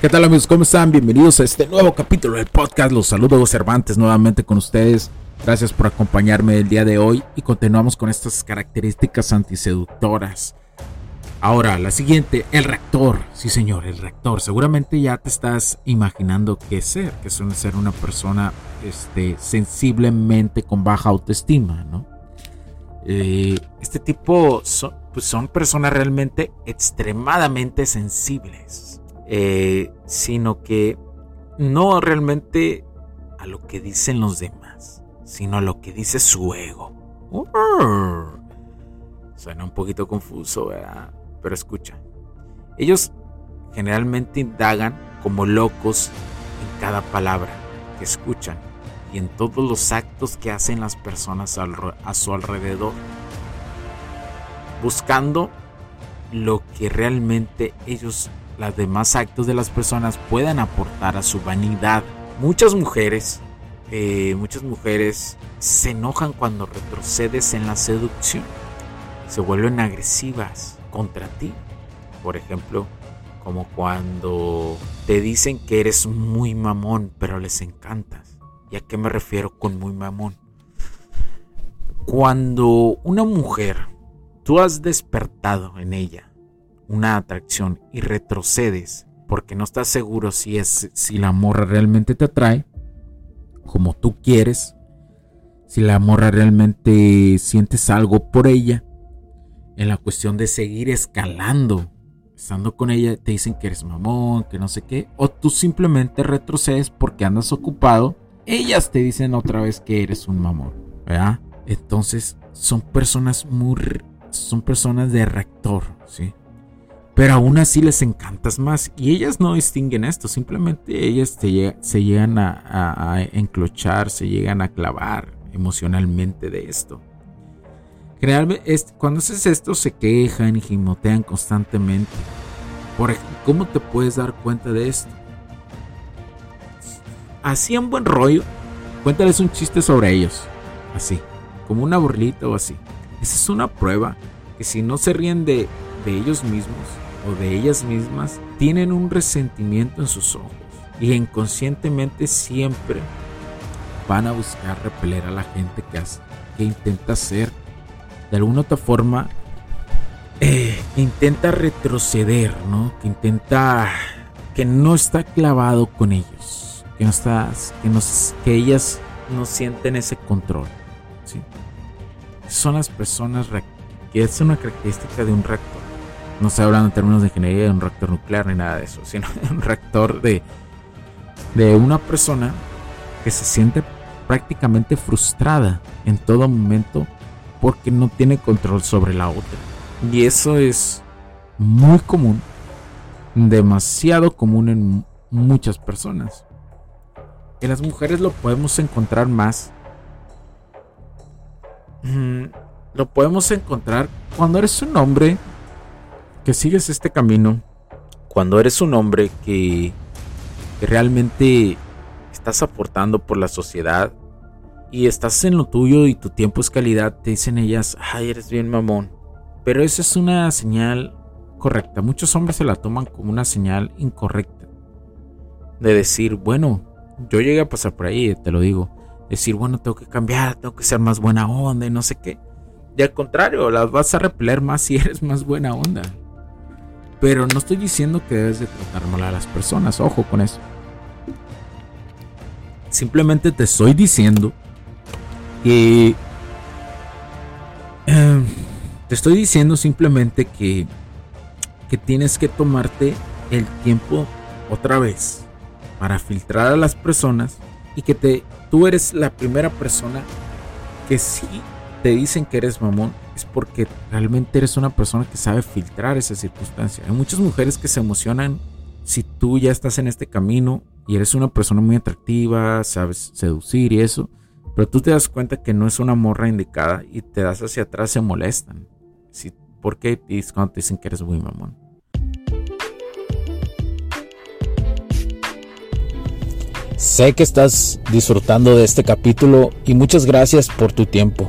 ¿Qué tal amigos? ¿Cómo están? Bienvenidos a este nuevo capítulo del podcast. Los saludo Cervantes nuevamente con ustedes. Gracias por acompañarme el día de hoy y continuamos con estas características antiseductoras. Ahora, la siguiente, el rector. Sí señor, el rector. Seguramente ya te estás imaginando qué ser, que suele ser una persona este, sensiblemente con baja autoestima, ¿no? Eh, este tipo pues son personas realmente extremadamente sensibles eh, sino que no realmente a lo que dicen los demás, sino a lo que dice su ego. Suena un poquito confuso, pero escucha. Ellos generalmente indagan como locos en cada palabra que escuchan y en todos los actos que hacen las personas a su alrededor, buscando lo que realmente ellos los demás actos de las personas puedan aportar a su vanidad. Muchas mujeres, eh, muchas mujeres se enojan cuando retrocedes en la seducción. Se vuelven agresivas contra ti. Por ejemplo, como cuando te dicen que eres muy mamón, pero les encantas. ¿Y a qué me refiero con muy mamón? Cuando una mujer, tú has despertado en ella una atracción y retrocedes porque no estás seguro si es si la morra realmente te atrae como tú quieres, si la morra realmente sientes algo por ella, en la cuestión de seguir escalando, estando con ella te dicen que eres mamón, que no sé qué, o tú simplemente retrocedes porque andas ocupado, ellas te dicen otra vez que eres un mamón, ¿verdad? Entonces son personas muy son personas de reactor, ¿sí? Pero aún así les encantas más. Y ellas no distinguen esto, simplemente ellas se llegan a, enclochar, se llegan a clavar emocionalmente de esto. Generalmente, cuando haces esto, se quejan y gimotean constantemente. Por ¿cómo te puedes dar cuenta de esto? Así en buen rollo, cuéntales un chiste sobre ellos. Así, como una burlita o así. Esa es una prueba que si no se ríen de ellos mismos, de ellas mismas tienen un resentimiento en sus ojos y inconscientemente siempre van a buscar repeler a la gente que, que intenta ser de alguna otra forma eh, intenta retroceder, ¿no? Que intenta que no está clavado con ellos, que no está, que, que ellas no sienten ese control, ¿sí? Son las personas que es una característica de un reactor no estoy hablando en términos de ingeniería de un reactor nuclear ni nada de eso, sino de un reactor de, de una persona que se siente prácticamente frustrada en todo momento porque no tiene control sobre la otra. Y eso es muy común, demasiado común en muchas personas. En las mujeres lo podemos encontrar más. Mm, lo podemos encontrar cuando eres un hombre que sigues este camino, cuando eres un hombre que, realmente estás aportando por la sociedad y estás en lo tuyo y tu tiempo es calidad, te dicen ellas, ay, eres bien mamón. Pero esa es una señal correcta. Muchos hombres se la toman como una señal incorrecta. De decir, bueno, yo llegué a pasar por ahí, te lo digo. Decir, bueno, tengo que cambiar, tengo que ser más buena onda y no sé qué. Y al contrario, las vas a repeler más si eres más buena onda. Pero no estoy diciendo que debes de tratar mal a las personas, ojo con eso. Simplemente te estoy diciendo que... Em, te estoy diciendo simplemente que, que tienes que tomarte el tiempo otra vez para filtrar a las personas y que te, tú eres la primera persona que sí te dicen que eres mamón es porque realmente eres una persona que sabe filtrar esa circunstancia. Hay muchas mujeres que se emocionan si tú ya estás en este camino y eres una persona muy atractiva, sabes seducir y eso, pero tú te das cuenta que no es una morra indicada y te das hacia atrás, se molestan. Si, ¿Por qué? Es cuando te dicen que eres muy mamón. Sé que estás disfrutando de este capítulo y muchas gracias por tu tiempo.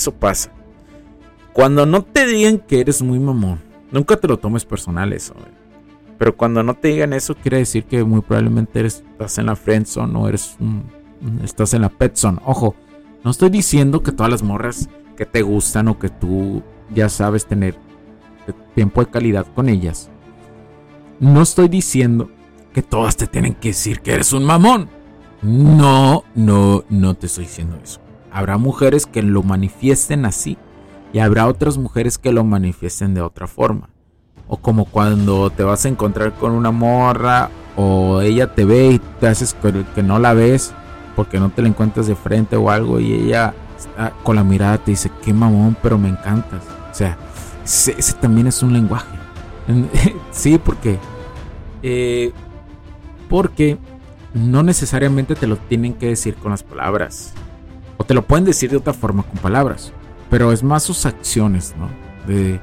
Eso pasa. Cuando no te digan que eres muy mamón, nunca te lo tomes personal eso. Pero cuando no te digan eso, quiere decir que muy probablemente eres, estás en la friendzone o eres estás en la petzone. Ojo, no estoy diciendo que todas las morras que te gustan o que tú ya sabes tener tiempo de calidad con ellas. No estoy diciendo que todas te tienen que decir que eres un mamón. No, no, no te estoy diciendo eso. Habrá mujeres que lo manifiesten así y habrá otras mujeres que lo manifiesten de otra forma. O como cuando te vas a encontrar con una morra o ella te ve y te haces que no la ves porque no te la encuentras de frente o algo y ella con la mirada te dice, qué mamón, pero me encantas. O sea, ese, también es un lenguaje. sí, porque... Eh, porque no necesariamente te lo tienen que decir con las palabras. Te lo pueden decir de otra forma con palabras. Pero es más sus acciones, ¿no? De.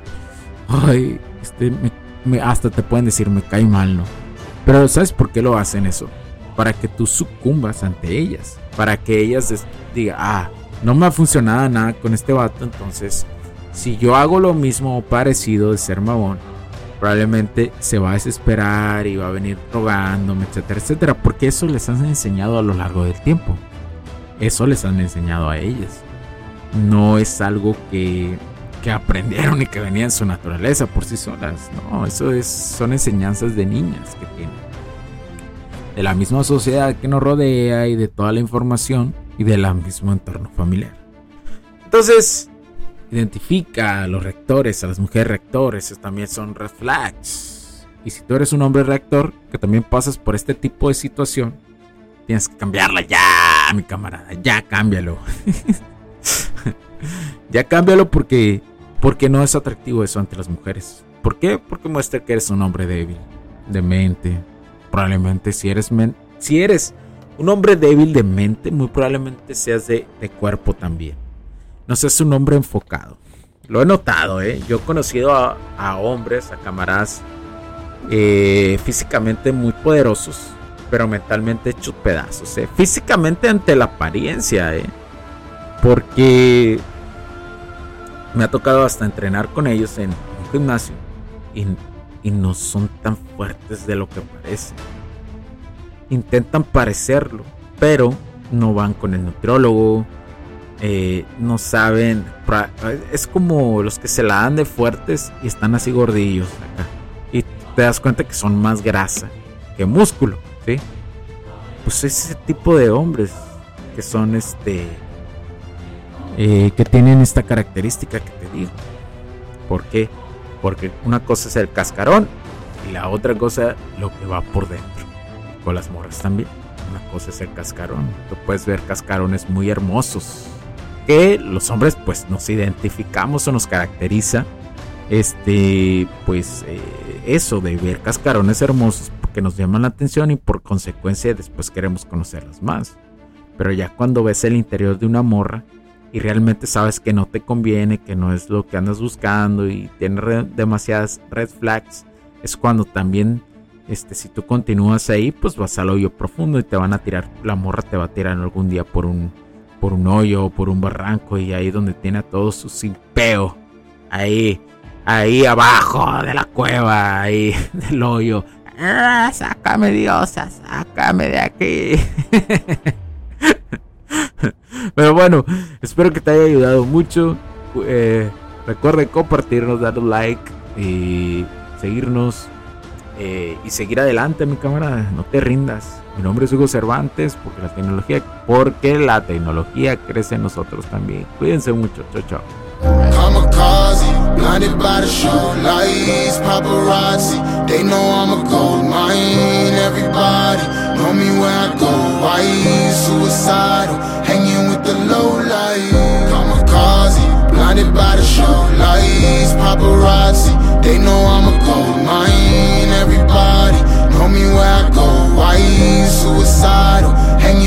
Ay, este, me, hasta te pueden decir, me cae mal, ¿no? Pero ¿sabes por qué lo hacen eso? Para que tú sucumbas ante ellas. Para que ellas digan, ah, no me ha funcionado nada con este vato, entonces si yo hago lo mismo o parecido de ser mamón, probablemente se va a desesperar y va a venir rogándome, etcétera, etcétera, porque eso les han enseñado a lo largo del tiempo. Eso les han enseñado a ellas. No es algo que, que aprendieron y que venía en su naturaleza por sí solas. No, eso es, son enseñanzas de niñas que tienen. De la misma sociedad que nos rodea y de toda la información y del mismo entorno familiar. Entonces, identifica a los rectores, a las mujeres rectores, también son red flags. Y si tú eres un hombre rector que también pasas por este tipo de situación, Tienes que cambiarla ya, mi camarada. Ya cámbialo. ya cámbialo porque, porque no es atractivo eso ante las mujeres. ¿Por qué? Porque muestra que eres un hombre débil, de mente. Probablemente si eres, si eres un hombre débil de mente, muy probablemente seas de, cuerpo también. No seas un hombre enfocado. Lo he notado, ¿eh? Yo he conocido a, hombres, a camaradas eh, físicamente muy poderosos pero mentalmente hechos pedazos, ¿eh? físicamente ante la apariencia, ¿eh? porque me ha tocado hasta entrenar con ellos en un gimnasio y no son tan fuertes de lo que parecen. Intentan parecerlo, pero no van con el nutriólogo, eh, no saben. Es como los que se la dan de fuertes y están así gordillos acá. Y te das cuenta que son más grasa que músculo, Pues ese tipo de hombres que son este. Eh, que tienen esta característica que te digo. ¿Por qué? Porque una cosa es el cascarón y la otra cosa lo que va por dentro. Con las morras también. Una cosa es el cascarón. Tú puedes ver cascarones muy hermosos. Que los hombres pues nos identificamos o nos caracteriza. Este, pues eh, eso de ver cascarones hermosos porque nos llaman la atención y por consecuencia después queremos conocerlas más. Pero ya cuando ves el interior de una morra, y realmente sabes que no te conviene, que no es lo que andas buscando y tienes demasiadas red flags, es cuando también, este, si tú continúas ahí, pues vas al hoyo profundo y te van a tirar, la morra te va a tirar algún día por un, por un hoyo o por un barranco y ahí donde tiene a todo su simpeo, ahí, ahí abajo de la cueva, ahí del hoyo. Ah, sácame diosa, sácame de aquí. Pero bueno, espero que te haya ayudado mucho. Eh, recuerde compartirnos, darle like y seguirnos eh, y seguir adelante, mi cámara. No te rindas. Mi nombre es Hugo Cervantes porque la tecnología, porque la tecnología crece en nosotros también. Cuídense mucho. Chao, chao. Blinded by the show lights, paparazzi. They know I'm a gold mine. Everybody know me where I go. Why suicidal? Hanging with the low light. Kamikaze, blinded by the show lights, paparazzi. They know I'm a gold mine. Everybody know me where I go. Why suicidal? Hanging